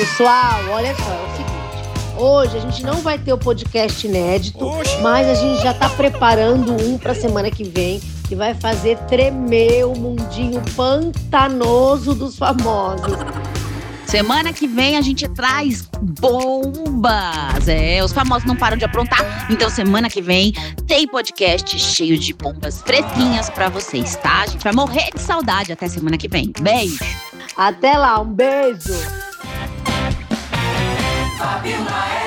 Pessoal, olha só, é o seguinte. Hoje a gente não vai ter o podcast inédito, Oxi. mas a gente já tá preparando um pra semana que vem que vai fazer tremer o mundinho pantanoso dos famosos. Semana que vem a gente traz bombas. É, os famosos não param de aprontar. Então, semana que vem tem podcast cheio de bombas fresquinhas para vocês, tá? A gente vai morrer de saudade até semana que vem. Beijo. Até lá, um beijo. You Life.